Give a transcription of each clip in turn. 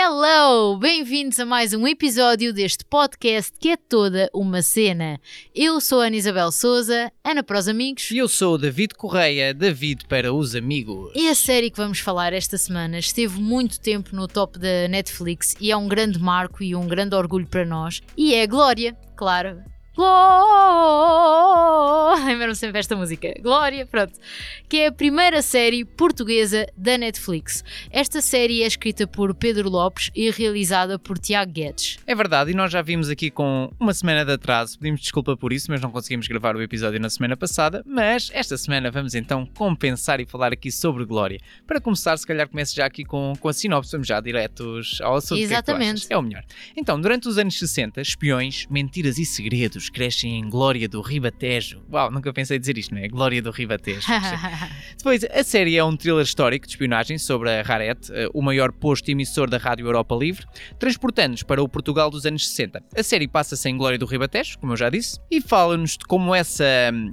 Hello! Bem-vindos a mais um episódio deste podcast que é toda uma cena. Eu sou a Ana Isabel Souza, Ana para os amigos. E eu sou o David Correia, David para os amigos. E a série que vamos falar esta semana esteve muito tempo no top da Netflix e é um grande marco e um grande orgulho para nós. E é Glória, claro. Glória! Lembram-me sempre esta música. Glória, pronto. Que é a primeira série portuguesa da Netflix. Esta série é escrita por Pedro Lopes e realizada por Tiago Guedes. É verdade, e nós já vimos aqui com uma semana de atraso. Pedimos desculpa por isso, mas não conseguimos gravar o episódio na semana passada. Mas esta semana vamos então compensar e falar aqui sobre Glória. Para começar, se calhar comece já aqui com, com a sinopse, vamos já diretos ao assunto. Exatamente. Que é, é o melhor. Então, durante os anos 60, espiões, mentiras e segredos crescem em Glória do Ribatejo. Uau, nunca pensei dizer isto, não é? Glória do Ribatejo. Depois, a série é um thriller histórico de espionagem sobre a Raret, eh, o maior posto emissor da Rádio Europa Livre, transportando-nos para o Portugal dos anos 60. A série passa-se em Glória do Ribatejo, como eu já disse, e fala-nos de como essa,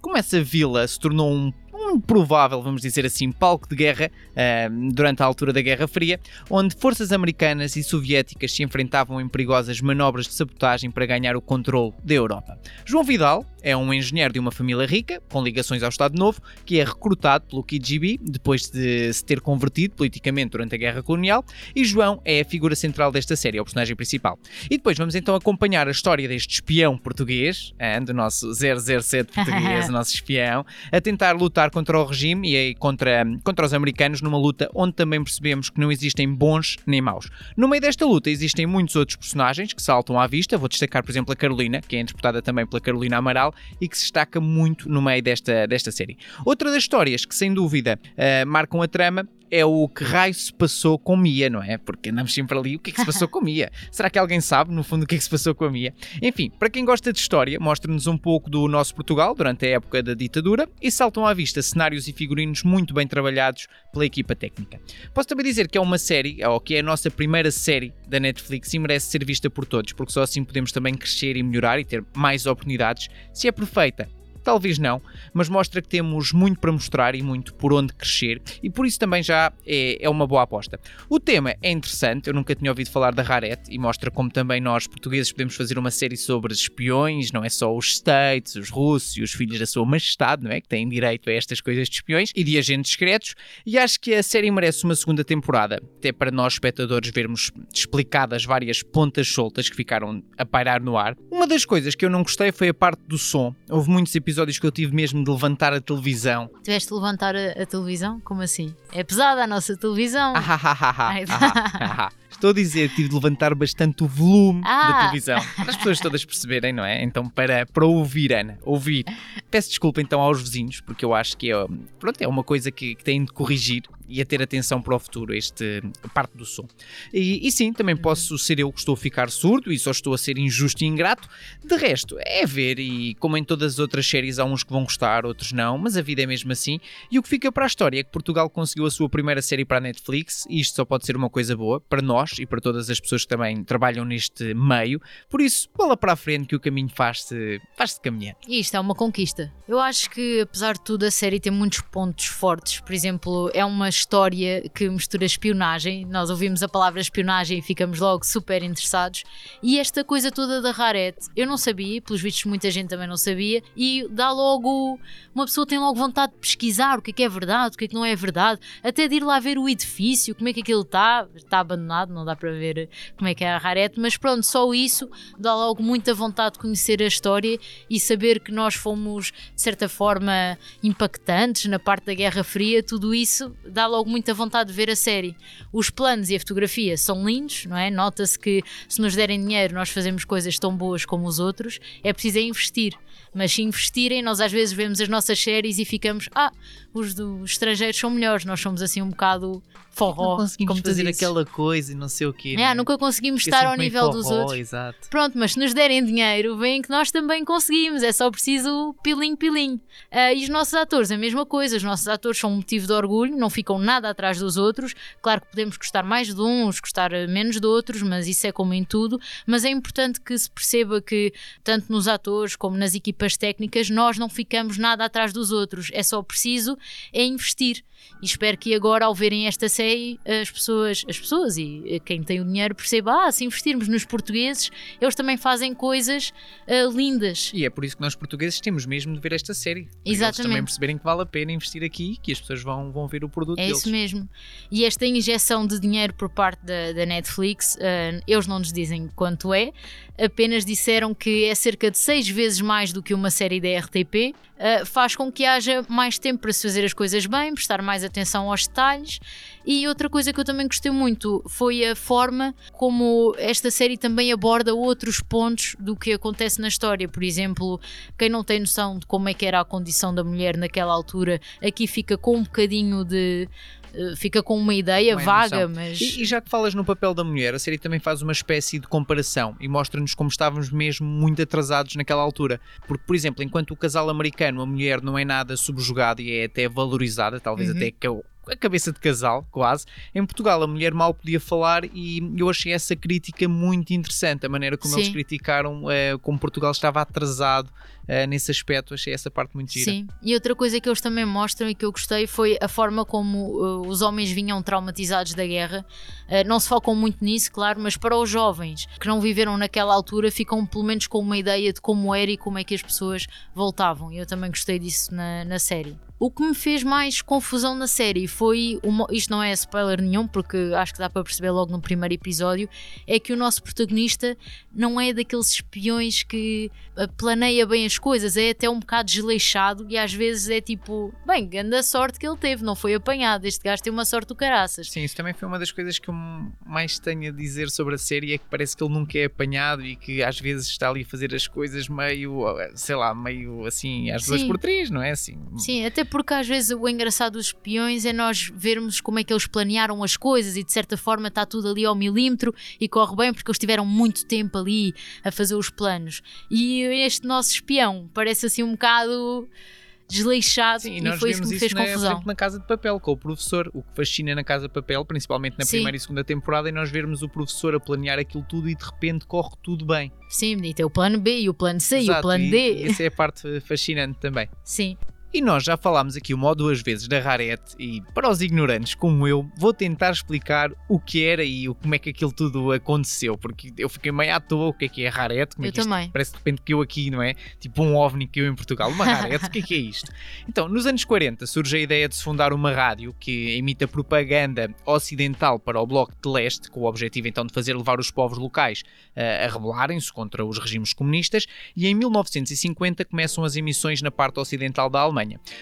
como essa vila se tornou um um provável, vamos dizer assim, palco de guerra uh, durante a altura da Guerra Fria, onde forças americanas e soviéticas se enfrentavam em perigosas manobras de sabotagem para ganhar o controle da Europa. João Vidal é um engenheiro de uma família rica, com ligações ao Estado Novo, que é recrutado pelo KGB depois de se ter convertido politicamente durante a Guerra Colonial, e João é a figura central desta série, é o personagem principal. E depois vamos então acompanhar a história deste espião português, uh, do nosso 007 português, o nosso espião, a tentar lutar contra o regime e contra, contra os americanos numa luta onde também percebemos que não existem bons nem maus. No meio desta luta existem muitos outros personagens que saltam à vista. Vou destacar, por exemplo, a Carolina, que é interpretada também pela Carolina Amaral e que se destaca muito no meio desta, desta série. Outra das histórias que, sem dúvida, uh, marcam a trama é o que raio se passou com Mia, não é? Porque andamos sempre ali, o que é que se passou com Mia? Será que alguém sabe, no fundo, o que é que se passou com a Mia? Enfim, para quem gosta de história, mostra-nos um pouco do nosso Portugal durante a época da ditadura e saltam à vista cenários e figurinos muito bem trabalhados pela equipa técnica. Posso também dizer que é uma série, ou que é a nossa primeira série da Netflix e merece ser vista por todos, porque só assim podemos também crescer e melhorar e ter mais oportunidades. Se é perfeita, Talvez não, mas mostra que temos muito para mostrar e muito por onde crescer, e por isso também já é, é uma boa aposta. O tema é interessante, eu nunca tinha ouvido falar da Rarete e mostra como também nós, portugueses, podemos fazer uma série sobre espiões, não é só os States, os russos e os filhos da sua majestade, não é? Que têm direito a estas coisas de espiões e de agentes secretos, e acho que a série merece uma segunda temporada, até para nós, espectadores, vermos explicadas várias pontas soltas que ficaram a pairar no ar. Uma das coisas que eu não gostei foi a parte do som. Houve muitos episódios episódios que eu tive mesmo de levantar a televisão. Tiveste de levantar a, a televisão? Como assim? É pesada a nossa televisão. Ah, ah, ah, Estou a dizer tive de levantar bastante o volume ah. da televisão. Para as pessoas todas perceberem, não é? Então, para, para ouvir, Ana, ouvir. Peço desculpa então aos vizinhos, porque eu acho que é, pronto, é uma coisa que, que têm de corrigir e a ter atenção para o futuro, este parte do som. E, e, sim, também posso ser eu que estou a ficar surdo e só estou a ser injusto e ingrato. De resto, é ver e como em todas as outras séries há uns que vão gostar, outros não, mas a vida é mesmo assim. E o que fica para a história é que Portugal conseguiu a sua primeira série para a Netflix e isto só pode ser uma coisa boa para nós e para todas as pessoas que também trabalham neste meio. Por isso, bola para a frente que o caminho faz-se faz caminhar. E isto é uma conquista. Eu acho que, apesar de tudo, a série tem muitos pontos fortes. Por exemplo, é uma história que mistura espionagem. Nós ouvimos a palavra espionagem e ficamos logo super interessados. E esta coisa toda da Rarete, eu não sabia, pelos vistos muita gente também não sabia, e dá logo. Uma pessoa tem logo vontade de pesquisar o que é que é verdade, o que é que não é verdade, até de ir lá ver o edifício, como é que aquilo está. Está abandonado, não dá para ver como é que é a Rarete, mas pronto, só isso dá logo muita vontade de conhecer a história e saber que nós fomos, de certa forma, impactantes na parte da Guerra Fria, tudo isso dá logo muita vontade de ver a série. Os planos e a fotografia são lindos, não é? Nota-se que se nos derem dinheiro nós fazemos coisas tão boas como os outros, é preciso é investir. Mas se investirem, nós às vezes vemos as nossas séries e ficamos, ah, os dos estrangeiros são melhores, nós somos assim um bocado forró. Como fazer dizes. aquela coisa e não sei o quê. É, né? nunca conseguimos Fica estar ao nível dos forró, outros. Exato. Pronto, mas se nos derem dinheiro, veem que nós também conseguimos. É só preciso pilim, pilim. Ah, e os nossos atores, a mesma coisa. Os nossos atores são um motivo de orgulho, não ficam nada atrás dos outros. Claro que podemos gostar mais de uns, gostar menos de outros, mas isso é como em tudo. Mas é importante que se perceba que, tanto nos atores como nas equipas técnicas, nós não ficamos nada atrás dos outros. É só preciso é investir. E espero que agora, ao verem esta série, as pessoas, as pessoas e eh, quem tem o dinheiro perceba, ah, se investirmos nos portugueses, eles também fazem coisas ah, lindas. E é por isso que nós portugueses temos mesmo de ver esta série. Para Eles Exatamente. também perceberem que vale a pena investir aqui, que as pessoas vão, vão ver o produto É deles. isso mesmo. E esta injeção de dinheiro por parte da, da Netflix, ah, eles não nos dizem quanto é, apenas disseram que é cerca de seis vezes mais do que uma série da RTP. ah, faz com que haja mais tempo para se fazer as coisas bem, prestar mais atenção aos detalhes. E outra coisa que eu também gostei muito foi a forma como esta série também aborda outros pontos do que acontece na história. Por exemplo, quem não tem noção de como é que era a condição da mulher naquela altura, aqui fica com um bocadinho de. Eh, fica com uma ideia Uma vaga, mas. E, e já que falas no papel da mulher, a série também faz uma espécie de comparação e mostra-nos como estávamos mesmo muito atrasados naquela altura. Porque, por exemplo, enquanto o casal americano, a mulher não é nada subjugada e é até valorizada, talvez Uhum. até que eu- a cabeça de casal, quase. Em Portugal, a mulher mal podia falar e eu achei essa crítica muito interessante. A maneira como eles Sim. criticaram eh, como Portugal estava atrasado eh, nesse aspecto. Achei essa parte muito gira. Sim, e outra coisa que eles também mostram e que eu gostei foi a forma como uh, os homens vinham traumatizados da guerra. Uh, não se focam muito nisso, claro, mas para os jovens que não viveram naquela altura ficam pelo menos com uma ideia de como era e como é que as pessoas voltavam. E eu também gostei disso na, na série. O que me fez mais confusão na série foi. Uma, isto não é spoiler nenhum, porque acho que dá para perceber logo no primeiro episódio. É que o nosso protagonista não é daqueles espiões que uh, planeia bem as coisas, é até um bocado desleixado e às vezes é tipo, bem, grande sorte que ele teve, não foi apanhado. Este gajo tem uma sorte do caraças. Sim, isso também foi uma das coisas que eu mais tenho a dizer sobre a série é que parece que ele nunca é apanhado e que às vezes está ali a fazer as coisas meio, sei lá, meio assim, às duas Sim. por três, não é assim? Sim, até porque às vezes o engraçado dos espiões é nós vermos como é que eles planearam as coisas e de certa forma está tudo ali ao milímetro e corre bem porque eles tiveram muito tempo ali a fazer os planos. E este nosso espião parece assim um bocado desleixado Sim, e foi isso que me fez na, por confusão. exemplo, na Casa de Papel, com o professor. O que fascina na Casa de Papel, principalmente na Sim. primeira e segunda temporada, é nós vermos o professor a planear aquilo tudo e de repente corre tudo bem. Sim, e tem o plano B e o plano C e o Exato, plano D. essa é a parte fascinante também. Sim, E nós já falámos aqui uma ou duas vezes da Rarete e para os ignorantes como eu, vou tentar explicar o que era e como é que aquilo tudo aconteceu, porque eu fiquei meio à toa o que é que é Rarete, como é Eu que isto- também. parece de repente que eu aqui, não é? Tipo um ovni que eu em Portugal, uma Rarete, o que é que é isto? Então, nos anos 40 surge a ideia de se fundar uma rádio que emita propaganda ocidental para o Bloco de Leste, com o objetivo então de fazer levar os povos locais eh, a rebelarem-se contra os regimes comunistas, e em 1950 começam as emissões na parte ocidental da Alemanha.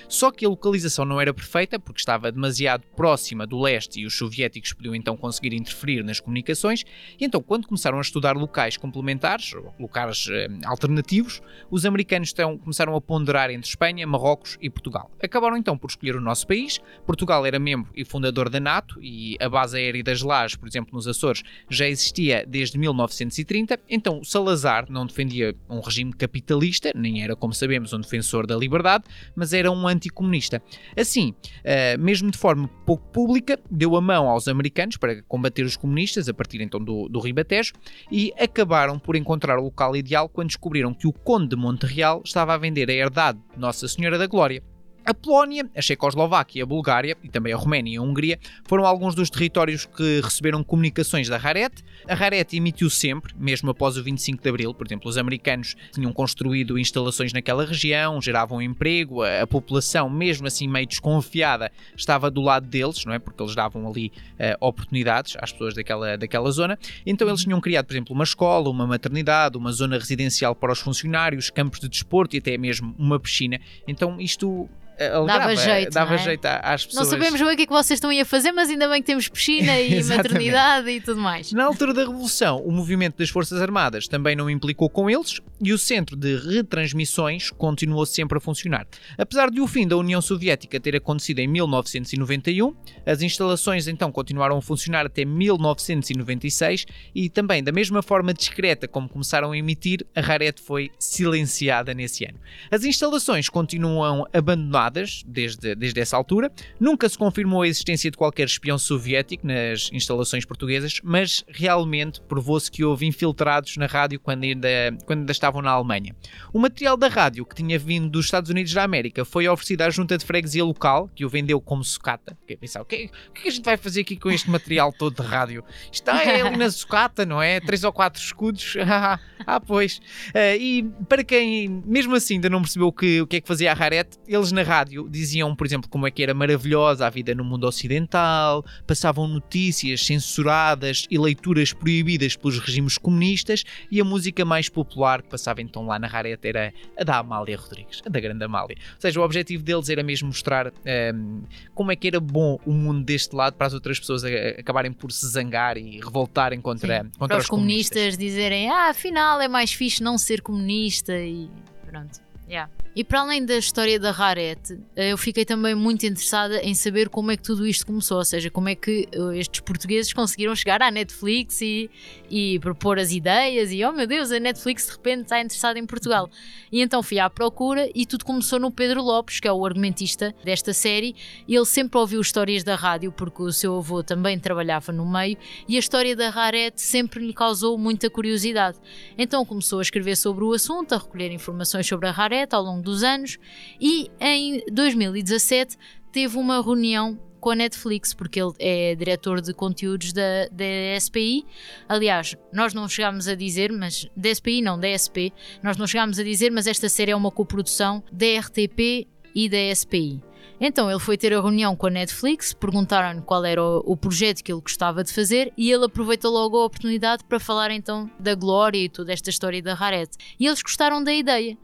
Só que a localização não era perfeita, porque estava demasiado próxima do leste e os soviéticos podiam então conseguir interferir nas comunicações, e então quando começaram a estudar locais complementares, locais eh, alternativos, os americanos então começaram a ponderar entre Espanha, Marrocos e Portugal. Acabaram então por escolher o nosso país. Portugal era membro e fundador da NATO e a base aérea das Lajes, por exemplo, nos Açores, já existia desde 1930. Então Salazar não defendia um regime capitalista, nem era, como sabemos, um defensor da liberdade, mas era um anticomunista. Assim, eh, mesmo de forma pouco pública, deu a mão aos americanos para combater os comunistas a partir então do, do Ribatejo e acabaram por encontrar o local ideal quando descobriram que o Conde de Monterreal estava a vender a herdade de Nossa Senhora da Glória. A Polónia, a Checoslováquia, a Bulgária e também a Roménia e a Hungria foram alguns dos territórios que receberam comunicações da Rarete. A Rarete emitiu sempre, mesmo após o 25 de Abril. Por exemplo, os americanos tinham construído instalações naquela região, geravam emprego, a, a população, mesmo assim meio desconfiada, estava do lado deles, não é? Porque eles davam ali eh, oportunidades às pessoas daquela, daquela zona. Então eles tinham criado, por exemplo, uma escola, uma maternidade, uma zona residencial para os funcionários, campos de desporto e até mesmo uma piscina. Então isto alegrava, Dava jeito, dava é? jeito às pessoas. Não sabemos bem o que é que vocês estão aí a fazer, mas ainda bem que temos piscina e maternidade e tudo mais. Na altura da Revolução, o movimento das Forças Armadas também não implicou com eles e o centro de retransmissões continuou sempre a funcionar. Apesar de o fim da União Soviética ter acontecido em 1991, as instalações então continuaram a funcionar até 1996 e também, da mesma forma discreta como começaram a emitir, a Rarete foi silenciada nesse ano. As instalações continuam abandonadas desde, desde essa altura, nunca se confirmou a existência de qualquer espião soviético nas instalações portuguesas, mas realmente provou-se que houve infiltrados na rádio quando ainda, quando ainda estavam na Alemanha. O material da rádio que tinha vindo dos Estados Unidos da América foi oferecido à junta de freguesia local, que o vendeu como sucata. Fiquei a pensar, o que, o que é a gente vai fazer aqui com este material todo de rádio? Está é ali na sucata, não é? Três ou quatro escudos. ah, pois. Ah, e para quem, mesmo assim, ainda não percebeu o que, o que é que fazia a Rarete, eles na rádio diziam, por exemplo, como é que era maravilhosa a vida no mundo ocidental, passavam notícias censuradas e leituras proibidas pelos regimes comunistas e a música mais popular que passava então lá na Rarete era a da Amália Rodrigues, a da grande Amália. Ou seja, o objetivo deles era mesmo mostrar ahm, como é que era bom o mundo deste lado para as outras pessoas acabarem por se zangar e revoltarem contra, Sim. contra Para os os comunistas dizerem, ah, afinal é mais fixe não ser comunista e pronto. Yeah. E para além da história da Rarete, eh, eu fiquei também muito interessada em saber como é que tudo isto começou, ou seja, como é que eh, estes portugueses conseguiram chegar à Netflix e, e propor as ideias e, oh meu Deus, a Netflix de repente está interessada em Portugal. E então fui à procura e tudo começou no Pedro Lopes, que é o argumentista desta série, ele sempre ouviu histórias da rádio, porque o seu avô também trabalhava no meio, e a história da Rarete sempre lhe causou muita curiosidade. Então começou a escrever sobre o assunto, a recolher informações sobre a Rarete ao longo dos anos, e em 2017 teve uma reunião com a Netflix, porque ele é diretor de conteúdos da, da SPI. Aliás, nós não chegámos a dizer, mas da SPI não, da SP, nós não chegámos a dizer, mas esta série é uma coprodução da RTP e da SPI. Então ele foi ter a reunião com a Netflix, perguntaram-lhe qual era o, o projeto que ele gostava de fazer e ele aproveitou logo a oportunidade para falar então da Glória e toda esta história da Rarete. E eles gostaram da ideia.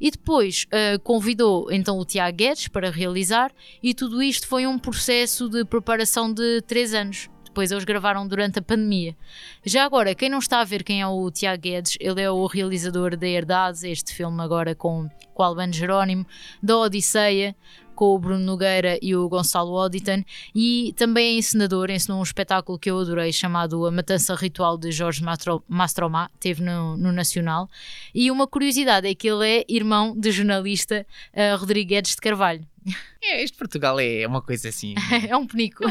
E depois ah, convidou então o Tiago Guedes para realizar e tudo isto foi um processo de preparação de três anos. Depois eles gravaram durante a pandemia. Já agora, quem não está a ver quem é o Tiago Guedes, ele é o realizador da Herdades, este filme agora com, com Albano Jerónimo, da Odisseia, com o Bruno Nogueira e o Gonçalo Auditon, e também é encenador, ensinou um espetáculo que eu adorei chamado A Matança Ritual de Jorge Mastro- Mastromá, teve no, no Nacional. E uma curiosidade é que ele é irmão do jornalista eh, Rodrigo Guedes de Carvalho. É, este Portugal é uma coisa assim. é um penico.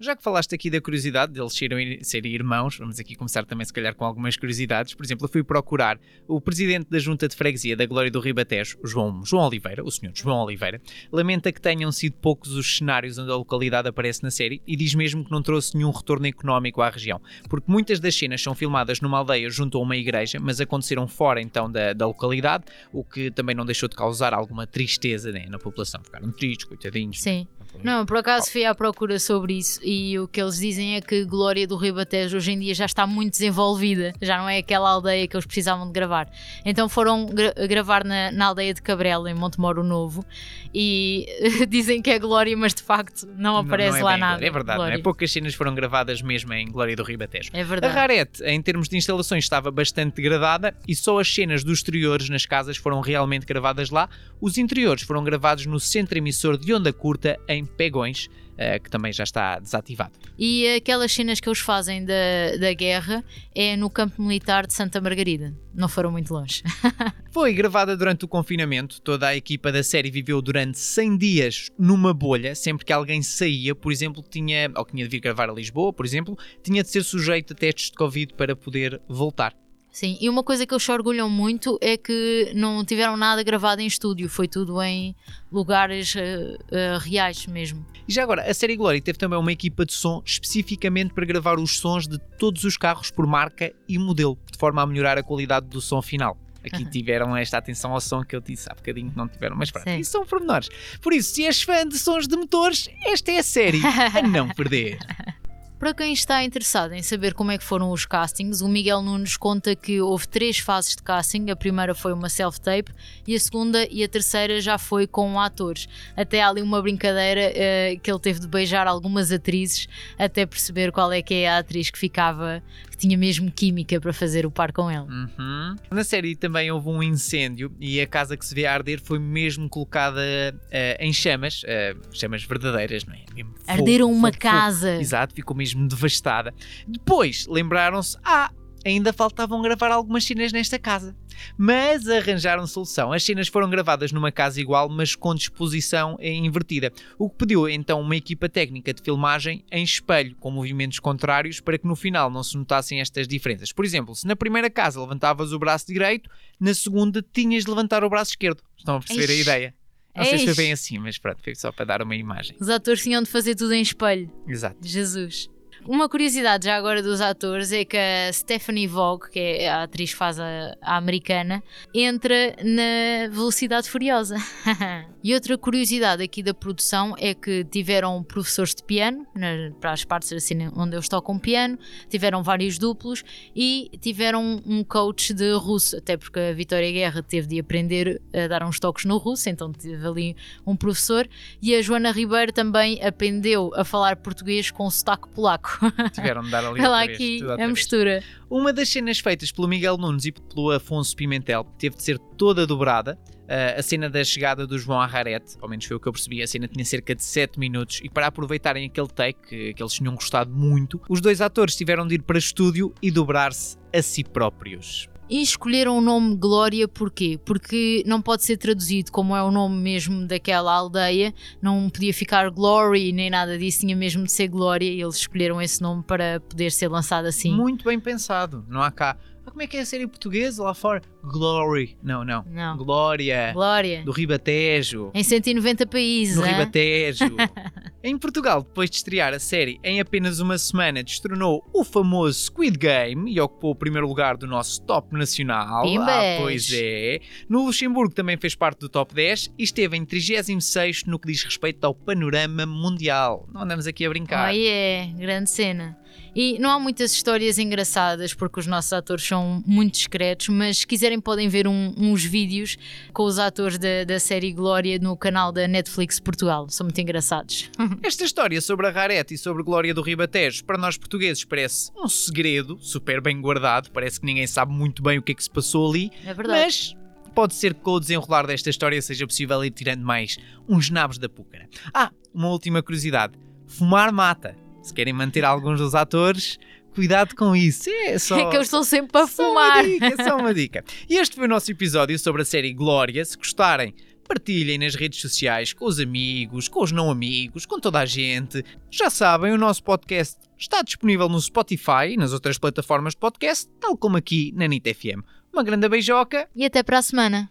Já que falaste aqui da curiosidade deles serem, serem irmãos, vamos aqui começar também, se calhar, com algumas curiosidades. Por exemplo, eu fui procurar o presidente da Junta de Freguesia da Glória do Ribatejo, João, João Oliveira, o senhor João Oliveira, lamenta que tenham sido poucos os cenários onde a localidade aparece na série e diz mesmo que não trouxe nenhum retorno económico à região, porque muitas das cenas são filmadas numa aldeia junto a uma igreja, mas aconteceram fora então da, da localidade, o que também não deixou de causar alguma tristeza né, na população. Ficaram tristes, coitadinhos. Sim. Não, por acaso fui à procura sobre isso e o que eles dizem é que Glória do Ribatejo hoje em dia já está muito desenvolvida, já não é aquela aldeia que eles precisavam de gravar. Então foram gra- gravar na, na aldeia de Cabrela, em Montemoro Novo, e dizem que é Glória, mas de facto não Não- aparece não é lá nada. Glória, É verdade, não é? Poucas cenas foram gravadas mesmo em Glória do Ribatejo. É A verdade. Rarete, em termos de instalações, estava bastante degradada e só as cenas dos exteriores nas casas foram realmente gravadas lá. Os interiores foram gravados no centro emissor de onda curta em Pegões, eh, que também já está desativado. E aquelas cenas que eles fazem da, da guerra é no campo militar de Santa Margarida. Não foram muito longe. Foi gravada durante o confinamento, toda a equipa da série viveu durante 100 dias numa bolha, sempre que alguém saía, por exemplo, tinha, ou tinha de vir gravar a Lisboa, por exemplo, tinha de ser sujeito a testes de Covid para poder voltar. Sim, e uma coisa que eles se orgulham muito é que não tiveram nada gravado em estúdio, foi tudo em lugares eh, eh, reais mesmo. E já agora, a série Glória teve também uma equipa de som especificamente para gravar os sons de todos os carros por marca e modelo, de forma a melhorar a qualidade do som final. Aqui tiveram esta atenção ao som que eu disse há bocadinho que não tiveram, mas pronto, isso são pormenores. Por isso, se és fã de sons de motores, esta é a série a não perder. Para quem está interessado em saber como é que foram os castings, o Miguel Nunes conta que houve três fases de casting. A primeira foi uma self-tape e a segunda e a terceira já foi com atores. Até há ali uma brincadeira uh, que ele teve de beijar algumas atrizes até perceber qual é que é a atriz que ficava, que tinha mesmo química para fazer o par com ele. Uhum. Na série também houve um incêndio e a casa que se vê a arder foi mesmo colocada uh, em chamas, uh, chamas verdadeiras, não é? Mesmo Arderam uma fogo, casa. Fogo. Exato, ficou mesmo devastada. Depois lembraram-se: ah, ainda faltavam gravar algumas cenas nesta casa. Mas arranjaram solução. As cenas foram gravadas numa casa igual, mas com disposição invertida. O que pediu então uma equipa técnica de filmagem em espelho, com movimentos contrários, para que no final não se notassem estas diferenças. Por exemplo, se na primeira casa levantavas o braço direito, na segunda tinhas de levantar o braço esquerdo. Estão a perceber Eish. a ideia? Não sei se foi bem assim, mas pronto, foi só para dar uma imagem. Os atores tinham de fazer tudo em espelho. Exato. Jesus. Uma curiosidade já agora dos atores é que a Stephanie Vogue, que é a atriz que faz a, a americana, entra na Velocidade Furiosa. e outra curiosidade aqui da produção é que tiveram professores de piano, na, para as partes assim onde eles tocam piano, tiveram vários duplos e tiveram um coach de russo, até porque a Vitória Guerra teve de aprender a dar uns toques no russo, então teve ali um professor. E a Joana Ribeiro também aprendeu a falar português com sotaque polaco. Tiveram de dar ali Olha aqui a mistura. Uma das cenas feitas pelo Miguel Nunes e pelo Afonso Pimentel teve de ser toda dobrada. Uh, a cena da chegada do João Arrarete, ao menos foi o que eu percebi, a cena tinha cerca de 7 minutos e para aproveitarem aquele take que, que eles tinham gostado muito, os dois atores tiveram de ir para estúdio e dobrar-se a si próprios. E escolheram o nome Glória porquê? Porque não pode ser traduzido como é o nome mesmo daquela aldeia, não podia ficar Glory nem nada disso, tinha mesmo de ser Glória e eles escolheram esse nome para poder ser lançado assim. Muito bem pensado, não há cá como é que é a série portuguesa lá fora? Glory. Não, não. não. Glória. Glória. Do Ribatejo. Em 190 países. No Ribatejo. em Portugal, depois de estrear a série em apenas uma semana, destronou o famoso Squid Game e ocupou o primeiro lugar do nosso top nacional. Pimbas. Ah, pois é. No Luxemburgo também fez parte do top 10 e esteve em 36 no que diz respeito ao panorama mundial. Não andamos aqui a brincar. Aí é, grande cena. E não há muitas histórias engraçadas porque os nossos atores são muito discretos, mas se quiserem podem ver um, uns vídeos com os atores da, da série Glória no canal da Netflix Portugal. São muito engraçados. Esta história sobre a Rarete e sobre Glória do Ribatejo, para nós portugueses, parece um segredo super bem guardado. Parece que ninguém sabe muito bem o que é que se passou ali. É verdade. Mas pode ser que com o desenrolar desta história seja possível ir tirando mais uns nabos da púcara. Ah, uma última curiosidade: fumar mata. Se querem manter alguns dos atores, cuidado com isso. É, só, é que eu estou sempre a só fumar. Uma dica, só uma dica. E este foi o nosso episódio sobre a série Glória. Se gostarem, partilhem nas redes sociais, com os amigos, com os não amigos, com toda a gente. Já sabem, o nosso podcast está disponível no Spotify e nas outras plataformas de podcast, tal como aqui na NIT FM. Uma grande beijoca e até para a semana.